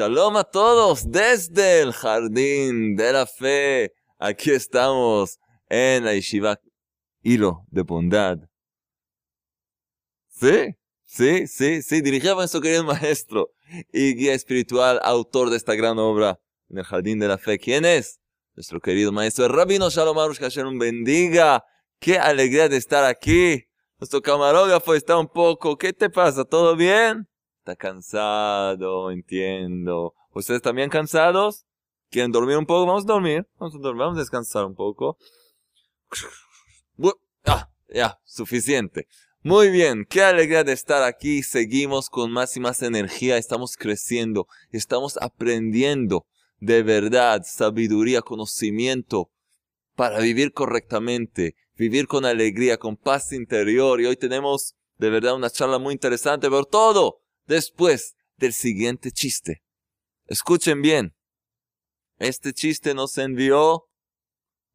Shalom a todos desde el jardín de la fe. Aquí estamos en la yeshiva Hilo de Bondad. Sí, sí, sí, sí, dirigido a nuestro querido maestro y guía espiritual, autor de esta gran obra en el jardín de la fe. ¿Quién es? Nuestro querido maestro el Rabino Shalom Arush, un bendiga. Qué alegría de estar aquí. Nuestro camarógrafo está un poco, ¿qué te pasa? ¿Todo bien? Está cansado, entiendo. ¿Ustedes también cansados? ¿Quieren dormir un poco? Vamos a dormir. Vamos a dormir, vamos a descansar un poco. Ah, ya, suficiente. Muy bien, qué alegría de estar aquí. Seguimos con más y más energía. Estamos creciendo. Estamos aprendiendo de verdad, sabiduría, conocimiento para vivir correctamente, vivir con alegría, con paz interior. Y hoy tenemos de verdad una charla muy interesante, pero todo después del siguiente chiste. Escuchen bien. Este chiste nos envió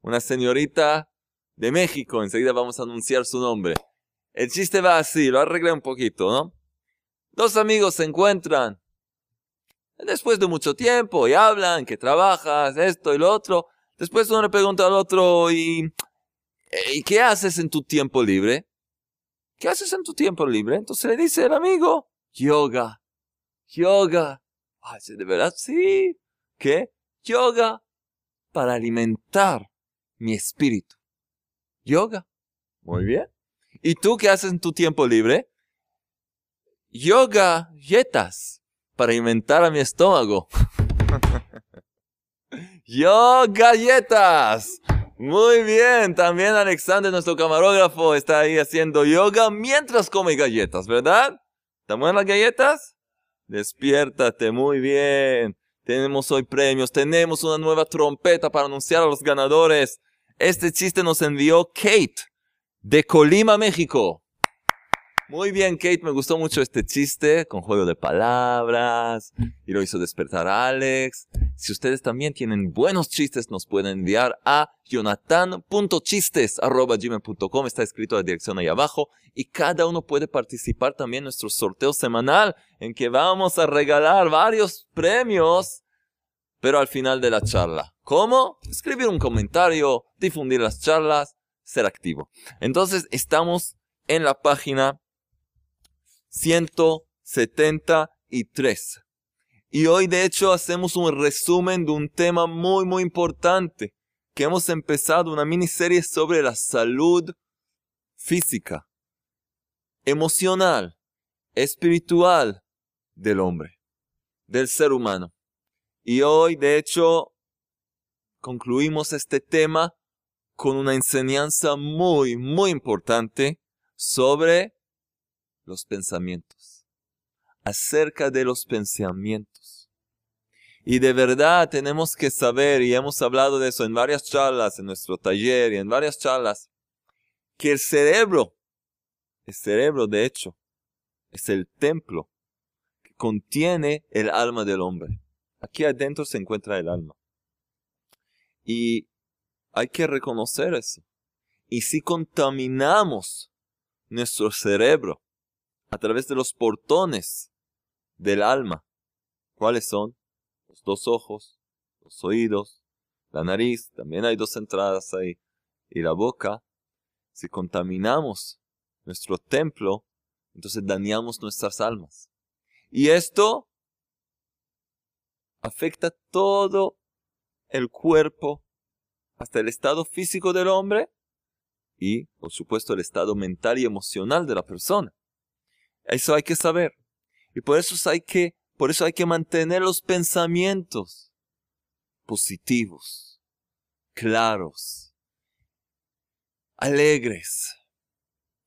una señorita de México. Enseguida vamos a anunciar su nombre. El chiste va así, lo arreglé un poquito, ¿no? Dos amigos se encuentran después de mucho tiempo y hablan que trabajas, esto y lo otro. Después uno le pregunta al otro, ¿y, ¿y qué haces en tu tiempo libre? ¿Qué haces en tu tiempo libre? Entonces le dice el amigo, yoga, yoga. Ay, ¿de verdad? Sí. ¿Qué? Yoga para alimentar mi espíritu. Yoga. Muy bien. ¿Y tú qué haces en tu tiempo libre? Yoga, yetas, para alimentar a mi estómago. Yoga, galletas. Muy bien, también Alexander, nuestro camarógrafo, está ahí haciendo yoga mientras come galletas, ¿verdad? ¿Están las galletas? Despiértate, muy bien. Tenemos hoy premios, tenemos una nueva trompeta para anunciar a los ganadores. Este chiste nos envió Kate de Colima, México. Muy bien, Kate, me gustó mucho este chiste con juego de palabras y lo hizo despertar a Alex. Si ustedes también tienen buenos chistes, nos pueden enviar a jonathan.chistes.gmail.com. Está escrito la dirección ahí abajo. Y cada uno puede participar también en nuestro sorteo semanal en que vamos a regalar varios premios, pero al final de la charla. ¿Cómo? Escribir un comentario, difundir las charlas, ser activo. Entonces, estamos en la página 173. Y hoy de hecho hacemos un resumen de un tema muy muy importante, que hemos empezado una miniserie sobre la salud física, emocional, espiritual del hombre, del ser humano. Y hoy de hecho concluimos este tema con una enseñanza muy muy importante sobre los pensamientos, acerca de los pensamientos. Y de verdad tenemos que saber, y hemos hablado de eso en varias charlas, en nuestro taller y en varias charlas, que el cerebro, el cerebro de hecho, es el templo que contiene el alma del hombre. Aquí adentro se encuentra el alma. Y hay que reconocer eso. Y si contaminamos nuestro cerebro a través de los portones del alma. ¿Cuáles son? Los dos ojos, los oídos, la nariz, también hay dos entradas ahí, y la boca. Si contaminamos nuestro templo, entonces dañamos nuestras almas. Y esto afecta todo el cuerpo, hasta el estado físico del hombre y, por supuesto, el estado mental y emocional de la persona. Eso hay que saber. Y por eso hay que, por eso hay que mantener los pensamientos positivos, claros, alegres.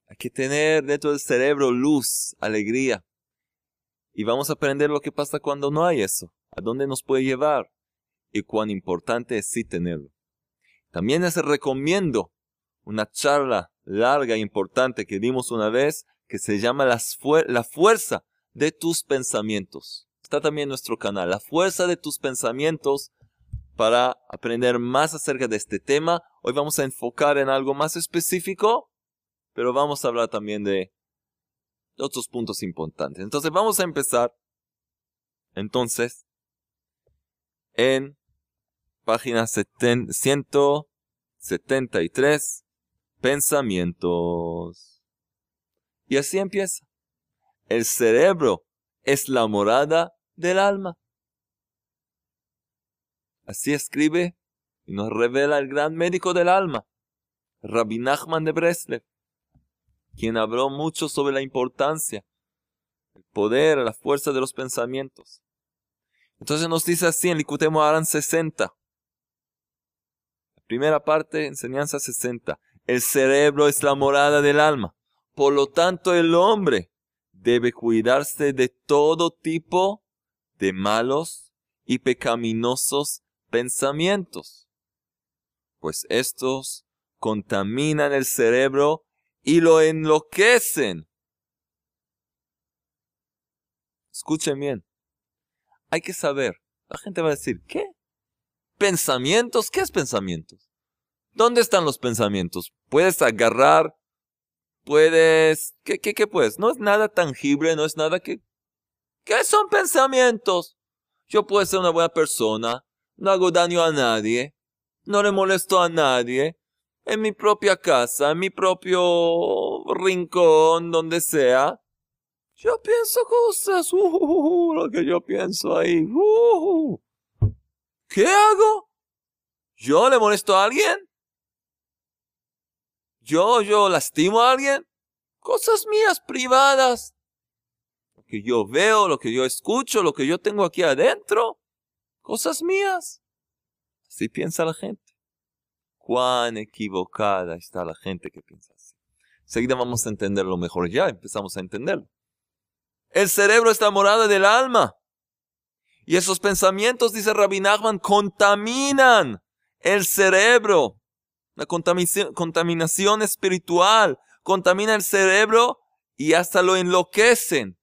Hay que tener dentro del cerebro luz, alegría. Y vamos a aprender lo que pasa cuando no hay eso. A dónde nos puede llevar. Y cuán importante es sí tenerlo. También les recomiendo una charla larga e importante que dimos una vez que se llama La fuerza de tus pensamientos. Está también nuestro canal, La fuerza de tus pensamientos para aprender más acerca de este tema. Hoy vamos a enfocar en algo más específico, pero vamos a hablar también de otros puntos importantes. Entonces vamos a empezar entonces en página 173, pensamientos. Y así empieza. El cerebro es la morada del alma. Así escribe y nos revela el gran médico del alma, Rabbi Nachman de Breslev, quien habló mucho sobre la importancia, el poder, la fuerza de los pensamientos. Entonces nos dice así en Likutemo Aran 60. primera parte, enseñanza 60. El cerebro es la morada del alma. Por lo tanto, el hombre debe cuidarse de todo tipo de malos y pecaminosos pensamientos, pues estos contaminan el cerebro y lo enloquecen. Escuchen bien, hay que saber, la gente va a decir, ¿qué? ¿Pensamientos? ¿Qué es pensamientos? ¿Dónde están los pensamientos? Puedes agarrar, puedes, ¿qué, qué, qué puedes? No es nada tangible, no es nada que... ¿Qué son pensamientos? Yo puedo ser una buena persona, no hago daño a nadie, no le molesto a nadie, en mi propia casa, en mi propio rincón, donde sea. Yo pienso cosas, uh, lo que yo pienso ahí. Uh, ¿Qué hago? ¿Yo le molesto a alguien? ¿Yo, yo lastimo a alguien? Cosas mías privadas. Lo que yo veo, lo que yo escucho, lo que yo tengo aquí adentro cosas mías. Así piensa la gente. Cuán equivocada está la gente que piensa así. Seguida vamos a entenderlo mejor. Ya empezamos a entenderlo. El cerebro es la morada del alma. Y esos pensamientos, dice Rabbi Nachman, contaminan el cerebro. La contaminación, espiritual contamina el cerebro y hasta lo enloquecen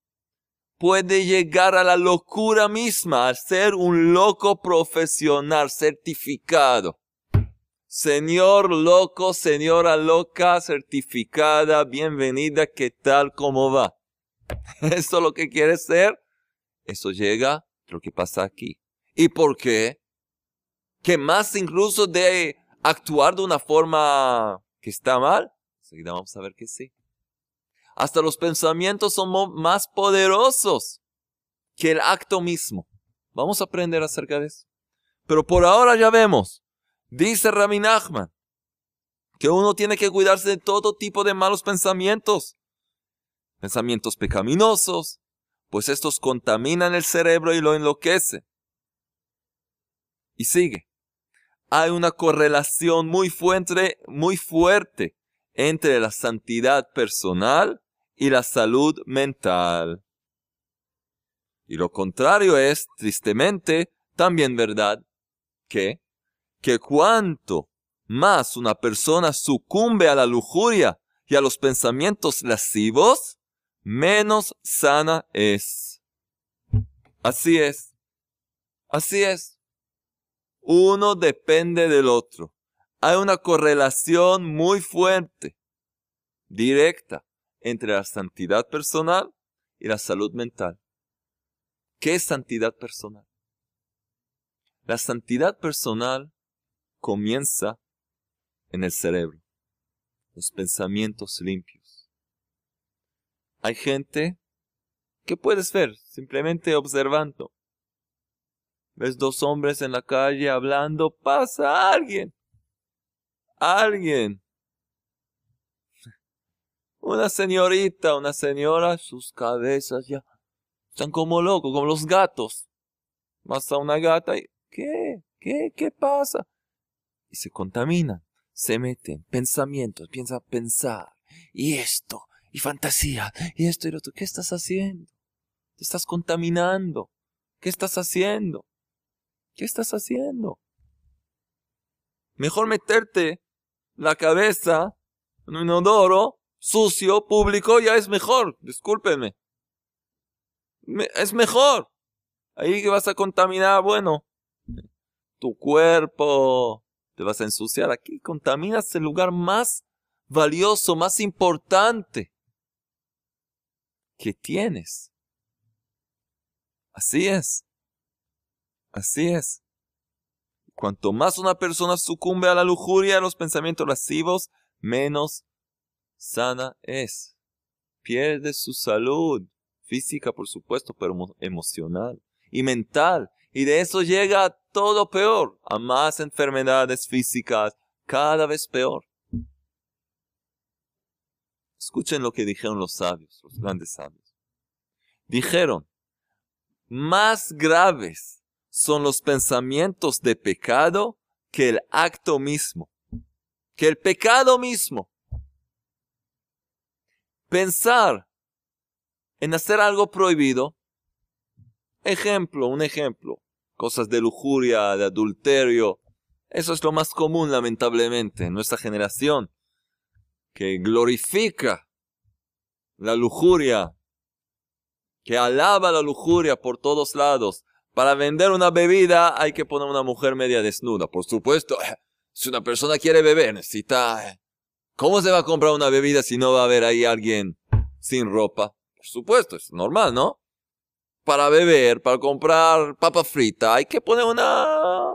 puede llegar a la locura misma, al ser un loco profesional certificado. Señor loco, señora loca, certificada, bienvenida, ¿qué tal? ¿Cómo va? ¿Eso es lo que quiere ser? Eso llega lo que pasa aquí. ¿Y por qué? Que más incluso de actuar de una forma que está mal. Enseguida vamos a ver que sí. Hasta los pensamientos son más poderosos que el acto mismo. Vamos a aprender acerca de eso. Pero por ahora ya vemos, dice Rabbi Nachman, que uno tiene que cuidarse de todo tipo de malos pensamientos. Pensamientos pecaminosos, pues estos contaminan el cerebro y lo enloquecen. Y sigue. Hay una correlación muy fuerte, muy fuerte entre la santidad personal y la salud mental. Y lo contrario es, tristemente, también verdad, que, que cuanto más una persona sucumbe a la lujuria y a los pensamientos lascivos, menos sana es. Así es. Así es. Uno depende del otro. Hay una correlación muy fuerte, directa, entre la santidad personal y la salud mental. ¿Qué es santidad personal? La santidad personal comienza en el cerebro, los pensamientos limpios. Hay gente que puedes ver simplemente observando. Ves dos hombres en la calle hablando, pasa alguien. Alguien una señorita, una señora, sus cabezas ya están como locos, como los gatos. Más a una gata y, ¿qué? ¿Qué? ¿Qué pasa? Y se contaminan, se meten, pensamientos, piensa pensar, y esto, y fantasía, y esto y lo otro. ¿Qué estás haciendo? Te estás contaminando. ¿Qué estás haciendo? ¿Qué estás haciendo? Mejor meterte la cabeza en un inodoro sucio, público, ya es mejor, discúlpenme. es mejor. Ahí que vas a contaminar, bueno, tu cuerpo, te vas a ensuciar. Aquí contaminas el lugar más valioso, más importante que tienes. Así es. Así es. Cuanto más una persona sucumbe a la lujuria, a los pensamientos lascivos, menos sana es. Pierde su salud física, por supuesto, pero emocional y mental. Y de eso llega todo peor, a más enfermedades físicas, cada vez peor. Escuchen lo que dijeron los sabios, los grandes sabios. Dijeron, más graves son los pensamientos de pecado que el acto mismo, que el pecado mismo. Pensar en hacer algo prohibido, ejemplo, un ejemplo, cosas de lujuria, de adulterio, eso es lo más común lamentablemente en nuestra generación, que glorifica la lujuria, que alaba la lujuria por todos lados. Para vender una bebida hay que poner una mujer media desnuda. Por supuesto, si una persona quiere beber, necesita... ¿Cómo se va a comprar una bebida si no va a haber ahí alguien sin ropa? Por supuesto, es normal, ¿no? Para beber, para comprar papa frita, hay que poner una...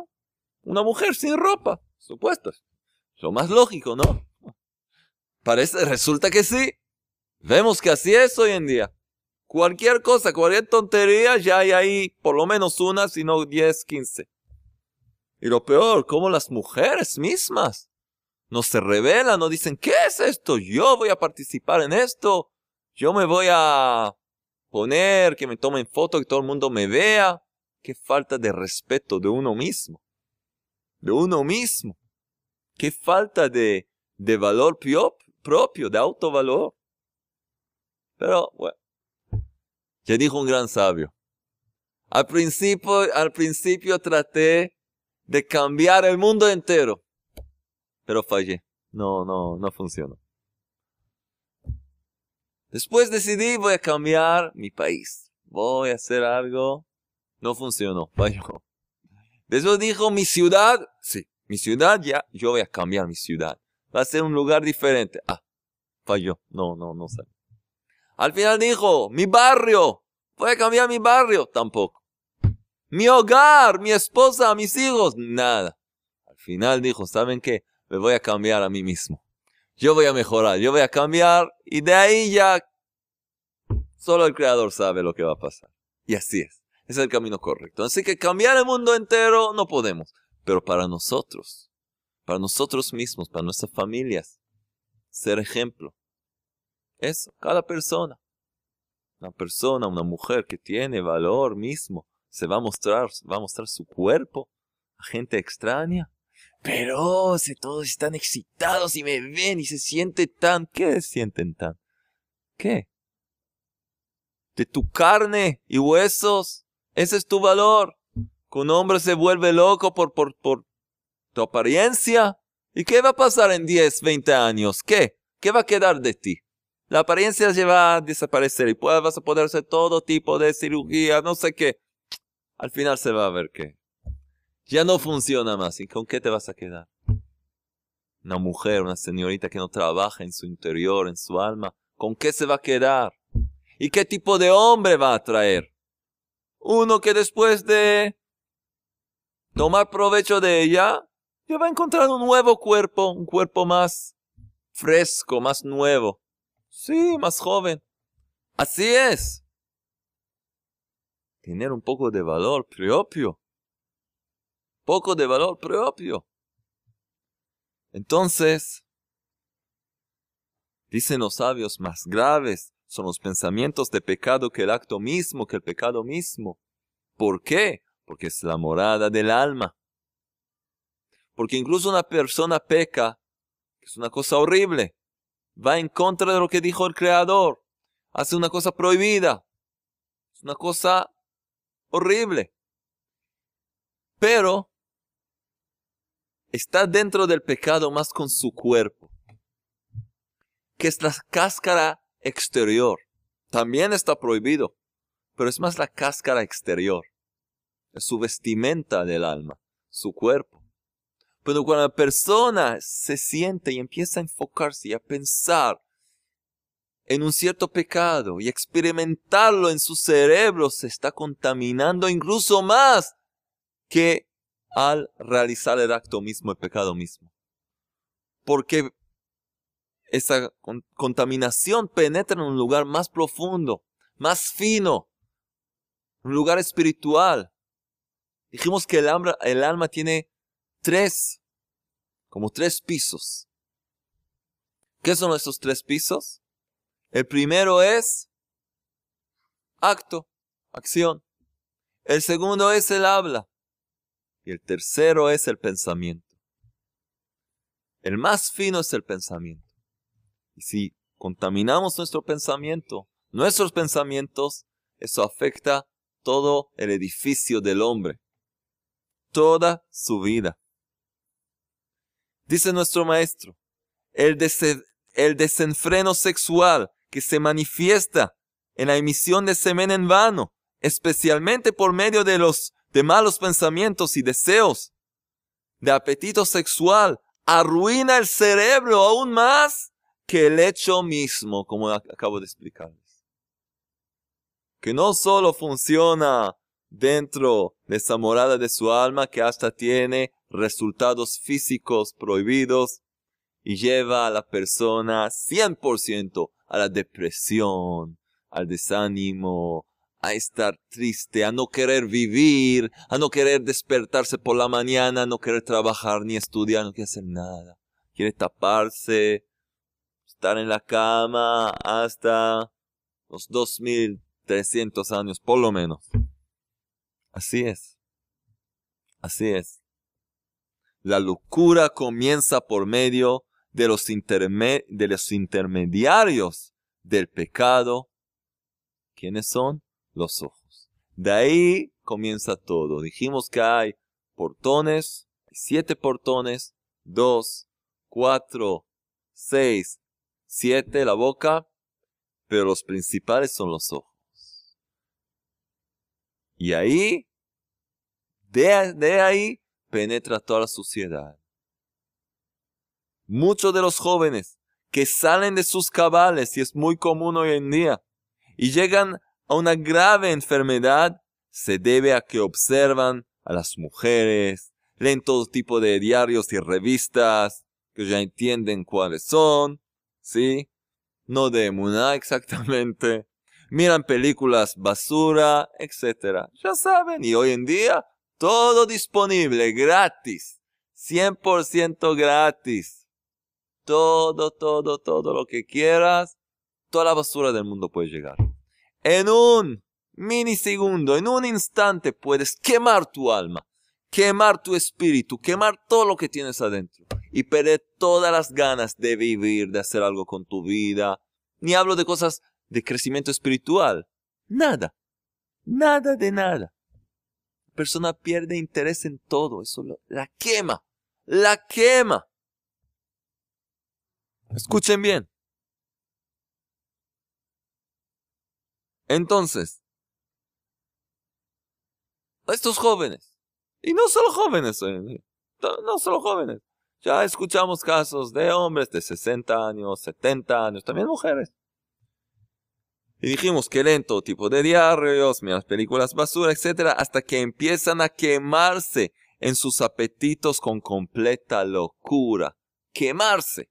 una mujer sin ropa. Por supuesto. Es lo más lógico, ¿no? Parece, resulta que sí. Vemos que así es hoy en día. Cualquier cosa, cualquier tontería, ya hay ahí por lo menos una, si no 10, 15. Y lo peor, como las mujeres mismas no se revelan, no dicen, ¿qué es esto? Yo voy a participar en esto. Yo me voy a poner, que me tomen foto, que todo el mundo me vea. Qué falta de respeto de uno mismo. De uno mismo. Qué falta de, de valor propio, de autovalor. Pero, bueno, ya dijo un gran sabio. Al principio, al principio traté de cambiar el mundo entero, pero fallé. No, no, no funcionó. Después decidí voy a cambiar mi país. Voy a hacer algo. No funcionó, falló. Después dijo mi ciudad. Sí, mi ciudad ya, yo voy a cambiar mi ciudad. Va a ser un lugar diferente. Ah, falló. No, no, no salió. Al final dijo, mi barrio, voy a cambiar mi barrio, tampoco. Mi hogar, mi esposa, mis hijos, nada. Al final dijo, ¿saben qué? Me voy a cambiar a mí mismo. Yo voy a mejorar, yo voy a cambiar y de ahí ya solo el creador sabe lo que va a pasar. Y así es. Es el camino correcto. Así que cambiar el mundo entero no podemos. Pero para nosotros, para nosotros mismos, para nuestras familias, ser ejemplo. Eso, cada persona. Una persona, una mujer que tiene valor mismo, se va a mostrar, va a mostrar su cuerpo a gente extraña. Pero si todos están excitados y me ven y se siente tan, ¿qué sienten tan? ¿Qué? De tu carne y huesos. Ese es tu valor. Que un hombre se vuelve loco por, por, por tu apariencia. ¿Y qué va a pasar en 10, 20 años? ¿Qué? ¿Qué va a quedar de ti? La apariencia se va a desaparecer y vas a poder hacer todo tipo de cirugía, no sé qué. Al final se va a ver que ya no funciona más. ¿Y con qué te vas a quedar? Una mujer, una señorita que no trabaja en su interior, en su alma, ¿con qué se va a quedar? ¿Y qué tipo de hombre va a traer? Uno que después de tomar provecho de ella, ya va a encontrar un nuevo cuerpo, un cuerpo más fresco, más nuevo. Sí, más joven. Así es. Tener un poco de valor propio. Poco de valor propio. Entonces, dicen los sabios, más graves son los pensamientos de pecado que el acto mismo, que el pecado mismo. ¿Por qué? Porque es la morada del alma. Porque incluso una persona peca, que es una cosa horrible, va en contra de lo que dijo el Creador. Hace una cosa prohibida. Es una cosa horrible. Pero está dentro del pecado más con su cuerpo, que es la cáscara exterior. También está prohibido, pero es más la cáscara exterior. Es su vestimenta del alma, su cuerpo. Pero cuando la persona se siente y empieza a enfocarse y a pensar en un cierto pecado y experimentarlo en su cerebro, se está contaminando incluso más que al realizar el acto mismo, el pecado mismo. Porque esa contaminación penetra en un lugar más profundo, más fino, un lugar espiritual. Dijimos que el el alma tiene tres, como tres pisos. ¿Qué son esos tres pisos? El primero es acto, acción. El segundo es el habla. Y el tercero es el pensamiento. El más fino es el pensamiento. Y si contaminamos nuestro pensamiento, nuestros pensamientos, eso afecta todo el edificio del hombre, toda su vida. Dice nuestro maestro, el, desenfreno sexual que se manifiesta en la emisión de semen en vano, especialmente por medio de los de malos pensamientos y deseos, de apetito sexual, arruina el cerebro aún más que el hecho mismo, como acabo de explicarles. Que no solo funciona dentro de esa morada de su alma, que hasta tiene resultados físicos prohibidos y lleva a la persona 100% a la depresión, al desánimo, a estar triste, a no querer vivir, a no querer despertarse por la mañana, a no querer trabajar ni estudiar, no quiere hacer nada. Quiere taparse, estar en la cama hasta los 2300 años, por lo menos. Así es. Así es. La locura comienza por medio de los, de los intermediarios del pecado. ¿Quiénes son? los ojos. De ahí comienza todo. Dijimos que hay portones, siete portones, dos, cuatro, seis, siete, la boca, pero los principales son los ojos. Y ahí, de, de ahí, penetra toda la suciedad. Muchos de los jóvenes que salen de sus cabales, y es muy común hoy en día, y llegan a una grave enfermedad se debe a que observan a las mujeres, leen todo tipo de diarios y revistas, que ya entienden cuáles son, ¿sí? No de Muna exactamente. Miran películas basura, etc. Ya saben, y hoy en día todo disponible, gratis. 100% gratis. Todo, todo, todo lo que quieras, toda la basura del mundo puede llegar. En un minisegundo, en un instante puedes quemar tu alma, quemar tu espíritu, quemar todo lo que tienes adentro y perder todas las ganas de vivir, de hacer algo con tu vida. Ni hablo de cosas de crecimiento espiritual. Nada. Nada de nada. Persona pierde interés en todo. Eso la quema. La quema. Escuchen bien. Entonces, estos jóvenes, y no solo jóvenes, eh, no solo jóvenes, ya escuchamos casos de hombres de 60 años, 70 años, también mujeres. Y dijimos que lento tipo de diarios, miras películas basura, etc., hasta que empiezan a quemarse en sus apetitos con completa locura. Quemarse.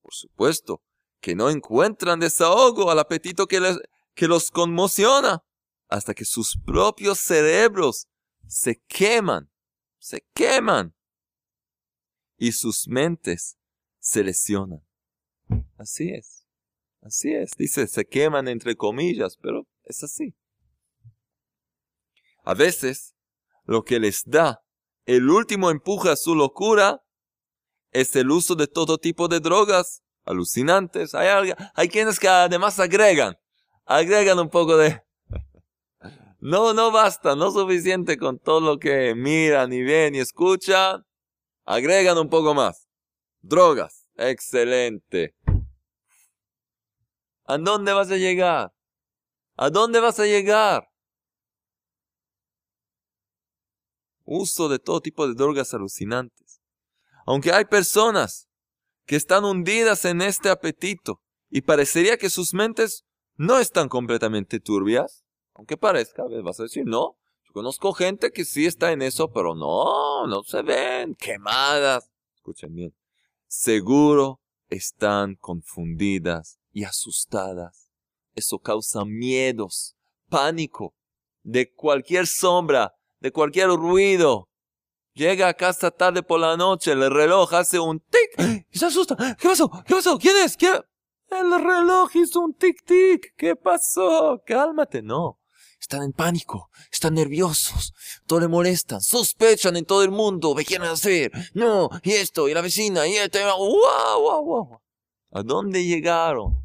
Por supuesto, que no encuentran desahogo al apetito que les, que los conmociona hasta que sus propios cerebros se queman, se queman y sus mentes se lesionan. Así es, así es. Dice, se queman entre comillas, pero es así. A veces, lo que les da el último empuje a su locura es el uso de todo tipo de drogas alucinantes. Hay, hay quienes que además agregan agregan un poco de... No, no basta, no suficiente con todo lo que miran y ven y escuchan. Agregan un poco más. Drogas. Excelente. ¿A dónde vas a llegar? ¿A dónde vas a llegar? Uso de todo tipo de drogas alucinantes. Aunque hay personas que están hundidas en este apetito y parecería que sus mentes no están completamente turbias, aunque parezca, vas a decir, no, yo Conozco gente que sí está en eso, pero no, no se ven quemadas. Escuchen bien. Seguro están confundidas y asustadas. Eso causa miedos, pánico, de cualquier sombra, de cualquier ruido. Llega a casa tarde por la noche, el reloj hace un tic y se asusta. ¿Qué pasó? ¿Qué pasó? ¿Quién es? ¿Quién? El reloj hizo un tic-tic. ¿Qué pasó? Cálmate. No. Están en pánico, están nerviosos, todo le molestan, sospechan en todo el mundo, ¿qué quieren hacer? No, y esto, y la vecina, y esto, wow, wow, wow. ¿A dónde llegaron?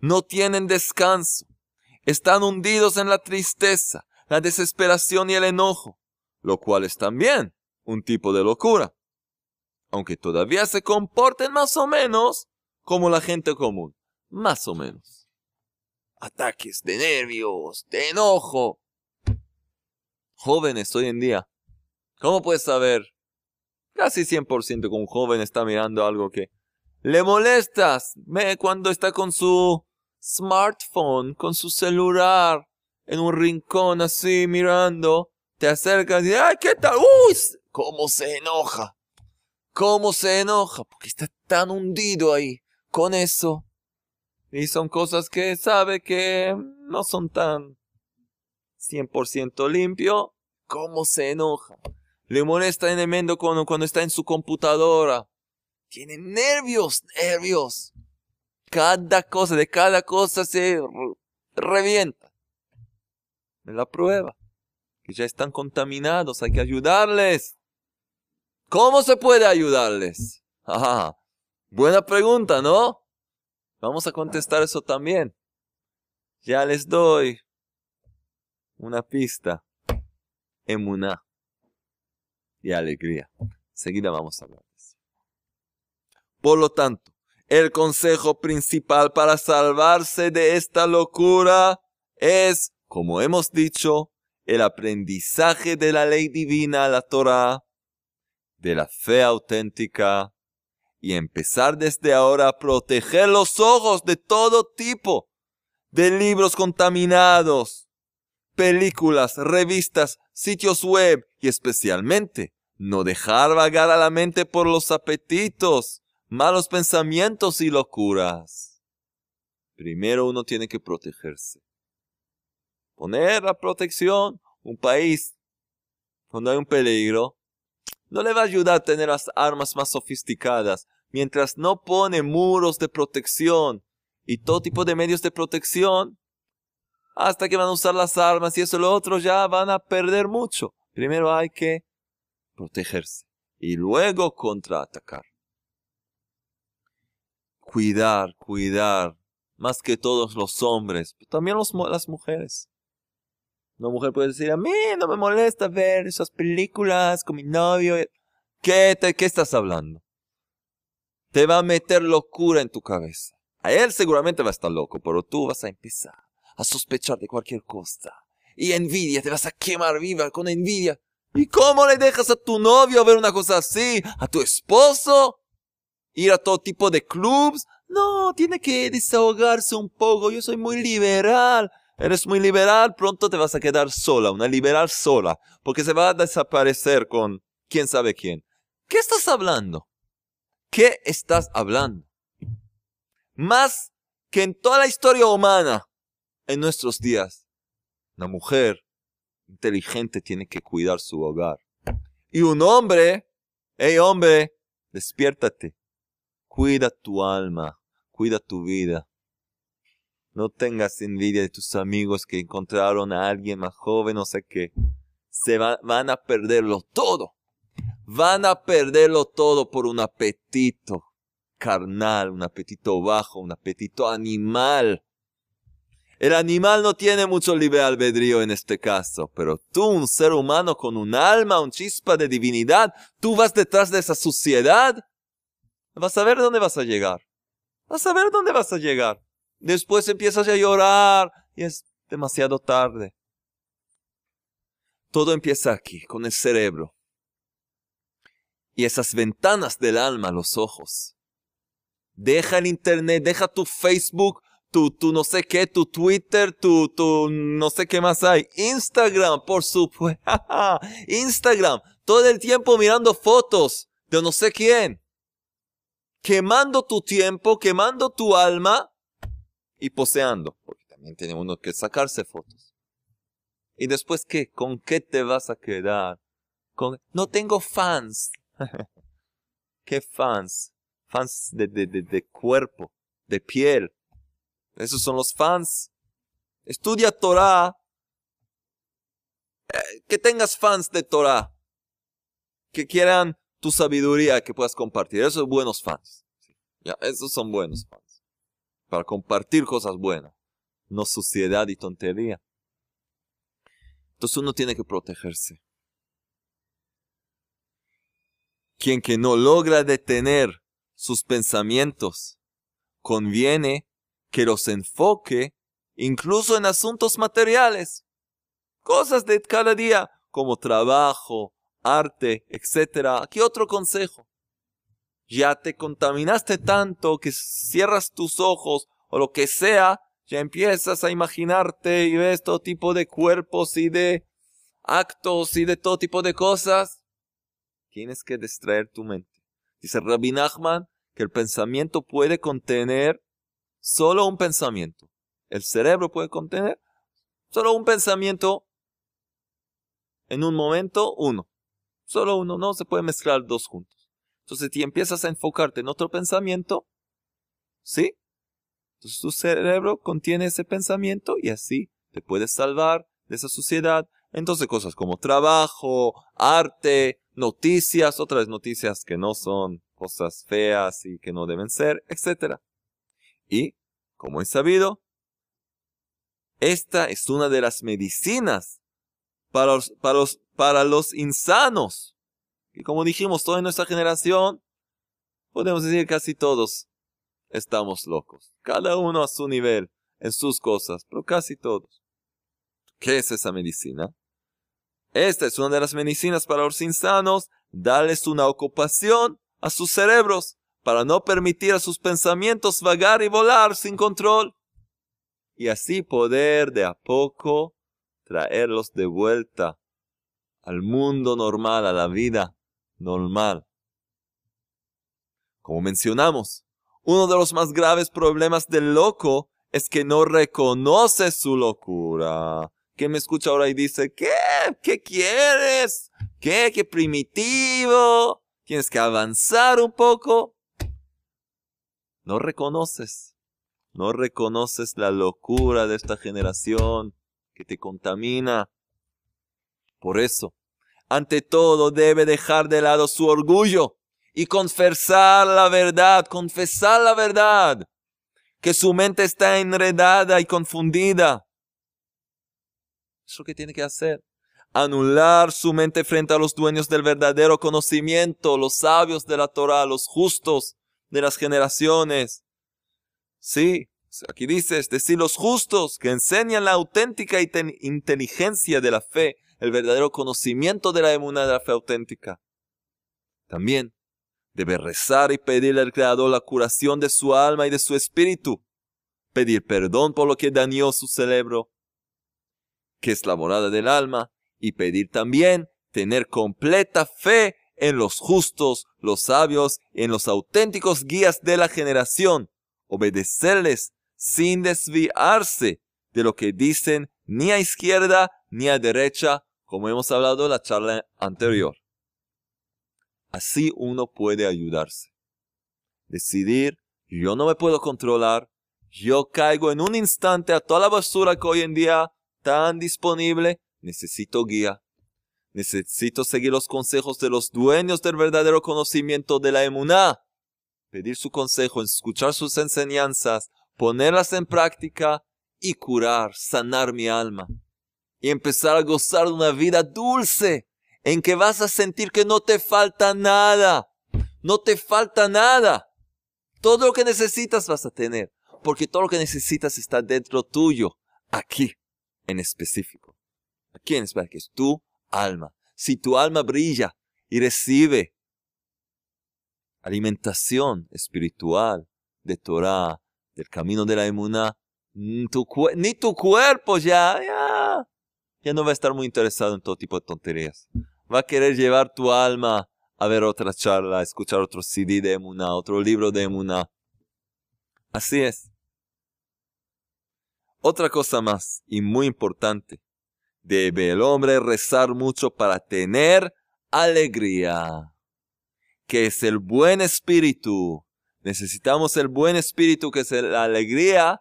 No tienen descanso, están hundidos en la tristeza, la desesperación y el enojo, lo cual es también un tipo de locura, aunque todavía se comporten más o menos como la gente común, más o menos ataques de nervios, de enojo. Jóvenes hoy en día, ¿cómo puedes saber? Casi 100% que un joven está mirando algo que le molestas cuando está con su smartphone, con su celular, en un rincón así mirando, te acercas y ¡ay, qué tal! ¡Uy! ¿Cómo se enoja? ¿Cómo se enoja? Porque está tan hundido ahí con eso. Y son cosas que sabe que no son tan 100% limpio. ¿Cómo se enoja? Le molesta en el mendo cuando, cuando está en su computadora. Tiene nervios, nervios. Cada cosa, de cada cosa se revienta. Me la prueba. Que ya están contaminados, hay que ayudarles. ¿Cómo se puede ayudarles? Buena pregunta, ¿no? Vamos a contestar eso también. Ya les doy una pista. Emuná y alegría. Seguida vamos a hablar de eso. Por lo tanto, el consejo principal para salvarse de esta locura es, como hemos dicho, el aprendizaje de la ley divina, la Torah, de la fe auténtica y empezar desde ahora a proteger los ojos de todo tipo de libros contaminados, películas, revistas, sitios web y especialmente no dejar vagar a la mente por los apetitos, malos pensamientos y locuras. Primero uno tiene que protegerse. Poner la protección, un país, cuando hay un peligro, no le va a ayudar a tener las armas más sofisticadas mientras no pone muros de protección y todo tipo de medios de protección. Hasta que van a usar las armas y eso lo otro ya van a perder mucho. Primero hay que protegerse y luego contraatacar. Cuidar, cuidar, más que todos los hombres, también las mujeres. Una mujer puede decir, a mí no me molesta ver esas películas con mi novio. ¿Qué, te, qué estás hablando? Te va a meter locura en tu cabeza. A él seguramente va a estar loco, pero tú vas a empezar a sospechar de cualquier cosa. Y envidia, te vas a quemar viva con envidia. ¿Y cómo le dejas a tu novio ver una cosa así? ¿A tu esposo? ¿Ir a todo tipo de clubs? No, tiene que desahogarse un poco. Yo soy muy liberal. Eres muy liberal, pronto te vas a quedar sola, una liberal sola, porque se va a desaparecer con quién sabe quién. ¿Qué estás hablando? ¿Qué estás hablando? Más que en toda la historia humana, en nuestros días, una mujer inteligente tiene que cuidar su hogar. Y un hombre, hey hombre, despiértate, cuida tu alma, cuida tu vida. No tengas envidia de tus amigos que encontraron a alguien más joven, o sea que se van a perderlo todo. Van a perderlo todo por un apetito carnal, un apetito bajo, un apetito animal. El animal no tiene mucho libre albedrío en este caso, pero tú, un ser humano con un alma, un chispa de divinidad, tú vas detrás de esa suciedad. Vas a ver dónde vas a llegar. Vas a ver dónde vas a llegar. Después empiezas a llorar y es demasiado tarde. Todo empieza aquí, con el cerebro. Y esas ventanas del alma, los ojos. Deja el internet, deja tu Facebook, tu, tu no sé qué, tu Twitter, tu, tu no sé qué más hay. Instagram, por supuesto. Instagram, todo el tiempo mirando fotos de no sé quién. Quemando tu tiempo, quemando tu alma y poseando. Porque también tiene uno que sacarse fotos. ¿Y después qué? ¿Con qué te vas a quedar? Con... No tengo fans. ¿Qué fans? Fans de, de, de, de cuerpo, de piel esos son los fans. Estudia Torah. Eh, que tengas fans de Torah. Que quieran tu sabiduría que puedas compartir. Esos son buenos fans. Ya, esos son buenos fans. Para compartir cosas buenas. No suciedad y tontería. Entonces uno tiene que protegerse. Quien que no logra detener sus pensamientos, conviene que los enfoque incluso en asuntos materiales, cosas de cada día como trabajo, arte, etc. Aquí otro consejo. Ya te contaminaste tanto que cierras tus ojos o lo que sea, ya empiezas a imaginarte y ves todo tipo de cuerpos y de actos y de todo tipo de cosas. Tienes que distraer tu mente. Dice Rabbi Nachman que el pensamiento puede contener solo un pensamiento. El cerebro puede contener solo un pensamiento en un momento, uno. Solo uno, no se puede mezclar dos juntos. Entonces, si empiezas a enfocarte en otro pensamiento, ¿sí? Entonces tu cerebro contiene ese pensamiento y así te puedes salvar de esa suciedad. Entonces cosas como trabajo, arte, noticias, otras noticias que no son cosas feas y que no deben ser, etcétera. Y, como es sabido, esta es una de las medicinas para los, para los insanos. Y como dijimos, toda nuestra generación, podemos decir casi todos, estamos locos. Cada uno a su nivel, en sus cosas, pero casi todos. ¿Qué es esa medicina? Esta es una de las medicinas para los insanos, darles una ocupación a sus cerebros para no permitir a sus pensamientos vagar y volar sin control, y así poder de a poco traerlos de vuelta al mundo normal, a la vida normal. Como mencionamos, uno de los más graves problemas del loco es que no reconoce su locura. Que me escucha ahora y dice, ¿qué? ¿Qué quieres? ¿Qué? ¿Qué primitivo? ¿Tienes que avanzar un poco? No reconoces, no reconoces la locura de esta generación que te contamina. Por eso, ante todo debe dejar de lado su orgullo y confesar la verdad, confesar la verdad, que su mente está enredada y confundida. Es lo que tiene que hacer. Anular su mente frente a los dueños del verdadero conocimiento, los sabios de la Torah, los justos, de las generaciones. Sí, aquí dice, es decir, los justos que enseñan la auténtica inteligencia de la fe, el verdadero conocimiento de la emuná de la fe auténtica. También debe rezar y pedirle al Creador la curación de su alma y de su espíritu, pedir perdón por lo que dañó su cerebro, que es la morada del alma, y pedir también tener completa fe en los justos, los sabios, en los auténticos guías de la generación, obedecerles sin desviarse de lo que dicen ni a izquierda ni a derecha, como hemos hablado en la charla anterior. Así uno puede ayudarse. Decidir, yo no me puedo controlar, yo caigo en un instante a toda la basura que hoy en día tan disponible, necesito guía. Necesito seguir los consejos de los dueños del verdadero conocimiento de la emuná. Pedir su consejo, escuchar sus enseñanzas, ponerlas en práctica y curar, sanar mi alma. Y empezar a gozar de una vida dulce, en que vas a sentir que no te falta nada. No te falta nada. Todo lo que necesitas vas a tener, porque todo lo que necesitas está dentro tuyo, aquí en específico. Aquí en específico, es tú alma. Si tu alma brilla y recibe alimentación espiritual de Torah, del camino de la emuná, ni tu cuerpo ya, ya, ya no va a estar muy interesado en todo tipo de tonterías. Va a querer llevar tu alma a ver otra charla, a escuchar otro CD de Emuna, otro libro de Emuna. Así es. Otra cosa más, y muy importante, debe el hombre rezar mucho para tener alegría, que es el buen espíritu. Necesitamos el buen espíritu, que es la alegría,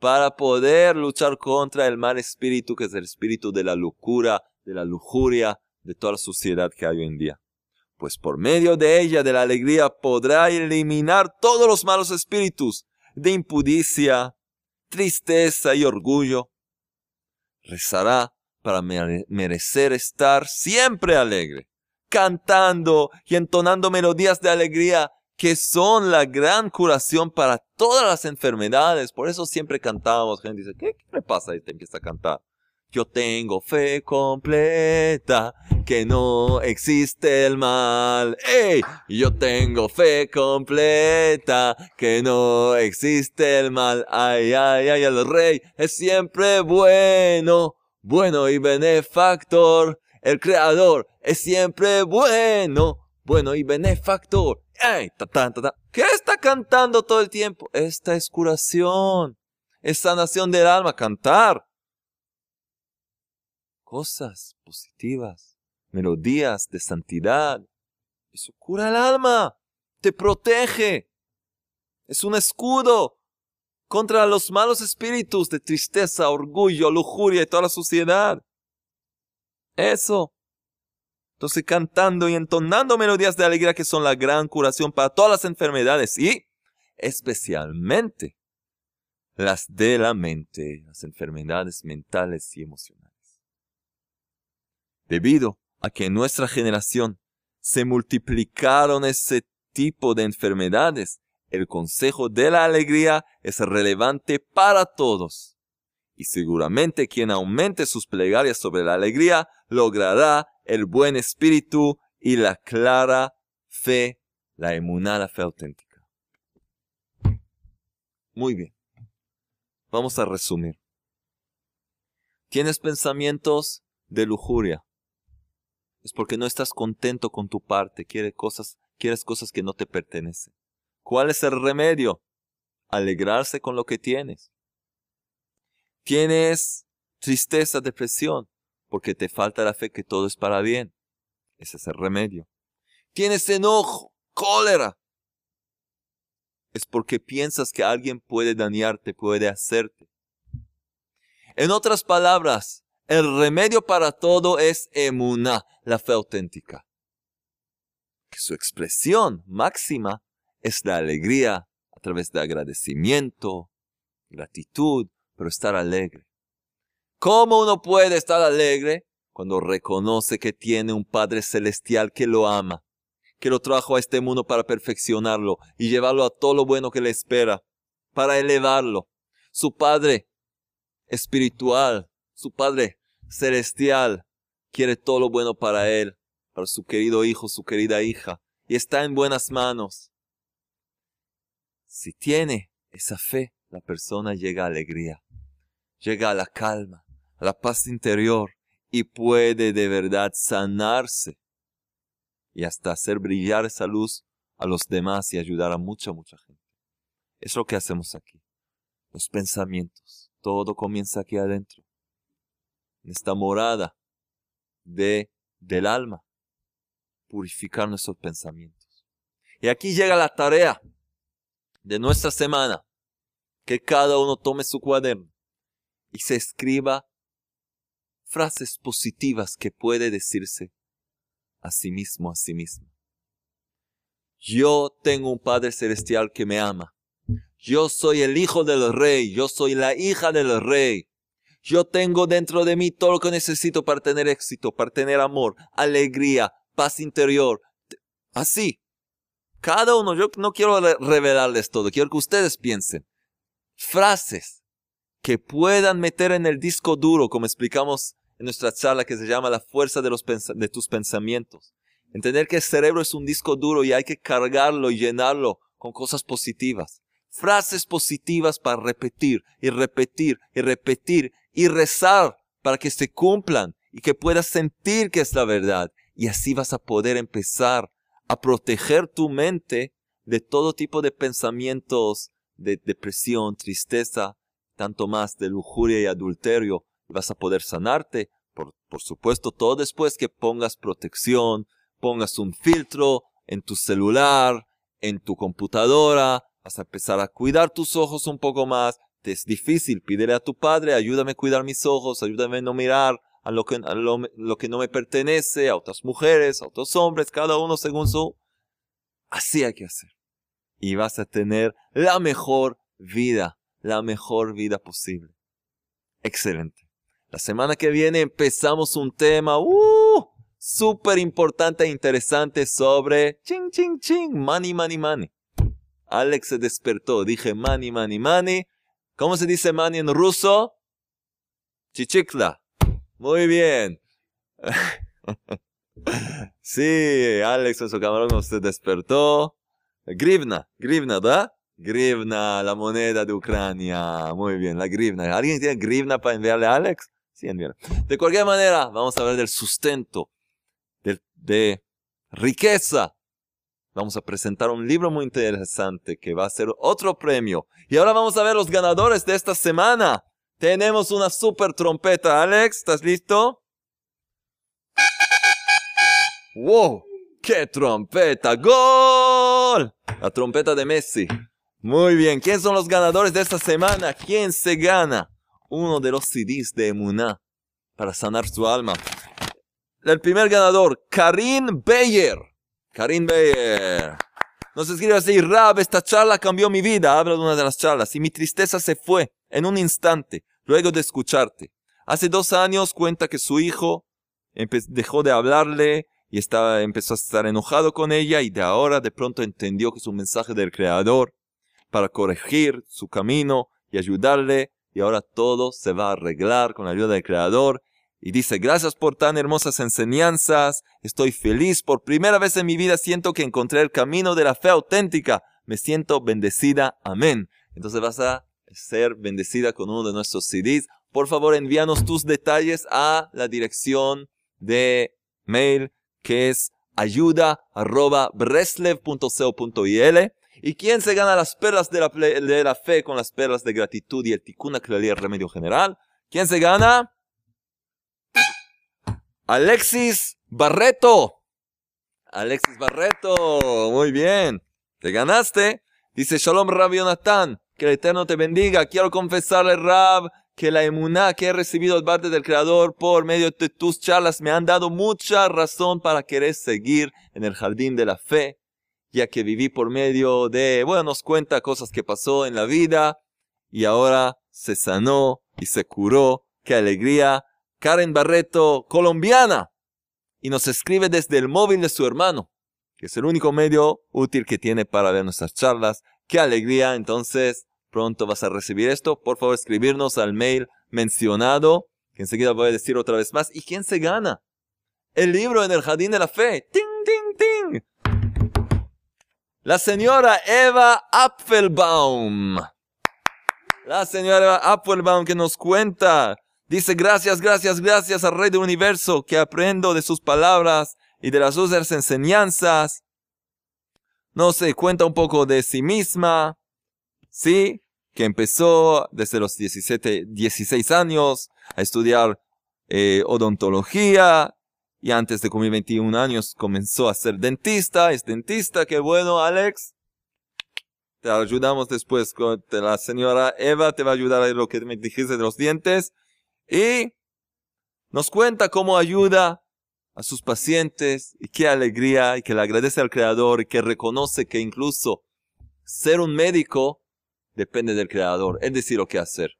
para poder luchar contra el mal espíritu, que es el espíritu de la locura, de la lujuria, de toda la sociedad que hay hoy en día. Pues por medio de ella, de la alegría, podrá eliminar todos los malos espíritus de impudicia, tristeza y orgullo. Rezará para merecer estar siempre alegre, cantando y entonando melodías de alegría que son la gran curación para todas las enfermedades. Por eso siempre cantamos. Gente dice, ¿qué, qué le pasa? Y te empieza a cantar. Yo tengo fe completa que no existe el mal. ¡Ey! Yo tengo fe completa que no existe el mal. Ay, ay, ay, el rey es siempre bueno, bueno y benefactor. El creador es siempre bueno, bueno y benefactor. ¡Ey! ¿Qué está cantando todo el tiempo? Esta es curación. Es sanación del alma. Cantar cosas positivas, melodías de santidad. Eso cura el alma, te protege. Es un escudo contra los malos espíritus de tristeza, orgullo, lujuria y toda la sociedad. Eso. Entonces cantando y entonando melodías de alegría que son la gran curación para todas las enfermedades y especialmente las de la mente, las enfermedades mentales y emocionales. Debido a que en nuestra generación se multiplicaron ese tipo de enfermedades, el consejo de la alegría es relevante para todos. Y seguramente quien aumente sus plegarias sobre la alegría logrará el buen espíritu y la clara fe, la emunada fe auténtica. Muy bien. Vamos a resumir. Tienes pensamientos de lujuria, es porque no estás contento con tu parte, quieres cosas, quieres cosas que no te pertenecen. ¿Cuál es el remedio? Alegrarse con lo que tienes. Tienes tristeza, depresión, porque te falta la fe que todo es para bien. Ese es el remedio. Tienes enojo, cólera. Es porque piensas que alguien puede dañarte, puede hacerte. En otras palabras, el remedio para todo es emuna, la fe auténtica. Que su expresión máxima es la alegría a través de agradecimiento, gratitud, pero estar alegre. ¿Cómo uno puede estar alegre? Cuando reconoce que tiene un Padre Celestial que lo ama, que lo trajo a este mundo para perfeccionarlo y llevarlo a todo lo bueno que le espera, para elevarlo. Su Padre espiritual, su Padre celestial quiere todo lo bueno para él, para su querido hijo, su querida hija, y está en buenas manos. Si tiene esa fe, la persona llega a alegría, llega a la calma, a la paz interior, y puede de verdad sanarse y hasta hacer brillar esa luz a los demás y ayudar a mucha, mucha gente. Es lo que hacemos aquí. Los pensamientos. Todo comienza aquí adentro en esta morada de, del alma, purificar nuestros pensamientos. Y aquí llega la tarea de nuestra semana, que cada uno tome su cuaderno y se escriba frases positivas que puede decirse a sí mismo, a sí mismo. Yo tengo un Padre Celestial que me ama. Yo soy el hijo del rey, yo soy la hija del rey. Yo tengo dentro de mí todo lo que necesito para tener éxito, para tener amor, alegría, paz interior. Así. Cada uno, yo no quiero revelarles todo, quiero que ustedes piensen. Frases que puedan meter en el disco duro, como explicamos en nuestra charla que se llama La fuerza de, los de tus pensamientos. Entender que el cerebro es un disco duro y hay que cargarlo y llenarlo con cosas positivas. frases positivas para repetir y repetir y repetir y rezar para que se cumplan y que puedas sentir que es la verdad. Y así vas a poder empezar a proteger tu mente de todo tipo de pensamientos de depresión, tristeza, tanto más de lujuria y adulterio. Vas a poder sanarte, por, por supuesto, todo después que pongas protección, pongas un filtro en tu celular, en tu computadora, vas a empezar a cuidar tus ojos un poco más. Te es difícil, pídele a tu padre, ayúdame a cuidar mis ojos, ayúdame a no mirar a lo que, lo, que no me pertenece, a otras mujeres, a otros hombres, cada uno según su... Así hay que hacer. Y vas a tener la mejor vida, la mejor vida posible. Excelente. La semana que viene empezamos un tema uh, súper importante e interesante sobre ching, ching, ching, money, money, money. Alex se despertó, dije money, money, money. ¿Cómo se dice money en ruso? Chichikla. Muy bien. sí, Alex su camarón se despertó. Grivna, grivna, ¿verdad? Grivna, la moneda de Ucrania. Muy bien, la grivna. ¿Alguien tiene grivna para enviarle a Alex? Sí, envíale. De cualquier manera, vamos a hablar del sustento, de, de riqueza. Vamos a presentar un libro muy interesante que va a ser otro premio. Y ahora vamos a ver los ganadores de esta semana. Tenemos una super trompeta. Alex, ¿estás listo? ¡Wow! ¡Qué trompeta! ¡Gol! La trompeta de Messi. Muy bien. ¿Quién son los ganadores de esta semana? ¿Quién se gana? Uno de los CDs de Emuná para sanar su alma. El primer ganador, Karin Beyer. Karin Beyer. Nos escribe así, Rab, esta charla cambió mi vida. Habla de una de las charlas. Y mi tristeza se fue en un instante luego de escucharte. Hace dos años cuenta que su hijo dejó de hablarle y estaba, empezó a estar enojado con ella y de ahora de pronto entendió que es un mensaje del Creador para corregir su camino y ayudarle y ahora todo se va a arreglar con la ayuda del Creador. Y dice, gracias por tan hermosas enseñanzas, estoy feliz, por primera vez en mi vida siento que encontré el camino de la fe auténtica, me siento bendecida, amén. Entonces vas a ser bendecida con uno de nuestros CDs, por favor envíanos tus detalles a la dirección de mail que es ayuda ¿Y quién se gana las perlas de la, de la, fe con las perlas de gratitud y el tikkun el remedio general? ¿Quién se gana? Alexis Barreto. Alexis Barreto, muy bien. Te ganaste. Dice Shalom Rabbi Jonathan. Que el Eterno te bendiga. Quiero confesarle, Rab, que la emuná que he recibido de parte del Creador por medio de tus charlas me han dado mucha razón para querer seguir en el jardín de la fe, ya que viví por medio de, bueno, nos cuenta cosas que pasó en la vida y ahora se sanó y se curó. ¡Qué alegría! Karen Barreto, colombiana, y nos escribe desde el móvil de su hermano, que es el único medio útil que tiene para ver nuestras charlas. ¡Qué alegría! Entonces, pronto vas a recibir esto. Por favor, escribirnos al mail mencionado, que enseguida voy a decir otra vez más. ¿Y quién se gana? El libro en el jardín de la fe. ¡Ting, ting, ting! La señora Eva Apfelbaum. La señora Eva Apfelbaum que nos cuenta. Dice, gracias, gracias, gracias al Rey del Universo que aprendo de sus palabras y de las otras enseñanzas. No sé, cuenta un poco de sí misma. Sí, que empezó desde los 17, 16 años a estudiar eh, odontología y antes de cumplir 21 años comenzó a ser dentista. Es dentista, qué bueno, Alex. Te ayudamos después con la señora Eva, te va a ayudar a lo que me dijiste de los dientes. Y nos cuenta cómo ayuda a sus pacientes y qué alegría y que le agradece al Creador y que reconoce que incluso ser un médico depende del creador. Él decide lo que hacer.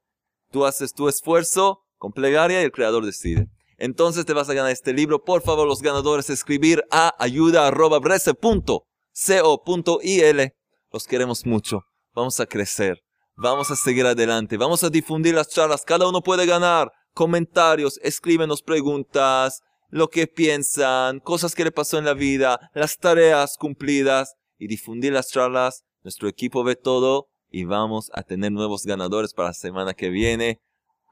Tú haces tu esfuerzo con plegaria y el creador decide. Entonces te vas a ganar este libro. Por favor, los ganadores, escribir a ayuda.brese.co.il. Los queremos mucho. Vamos a crecer. Vamos a seguir adelante. Vamos a difundir las charlas. Cada uno puede ganar. Comentarios, escríbenos preguntas, lo que piensan, cosas que le pasó en la vida, las tareas cumplidas y difundir las charlas. Nuestro equipo ve todo y vamos a tener nuevos ganadores para la semana que viene.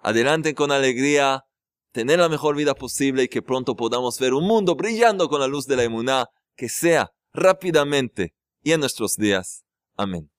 Adelante con alegría, tener la mejor vida posible y que pronto podamos ver un mundo brillando con la luz de la emuná, que sea rápidamente y en nuestros días. Amén.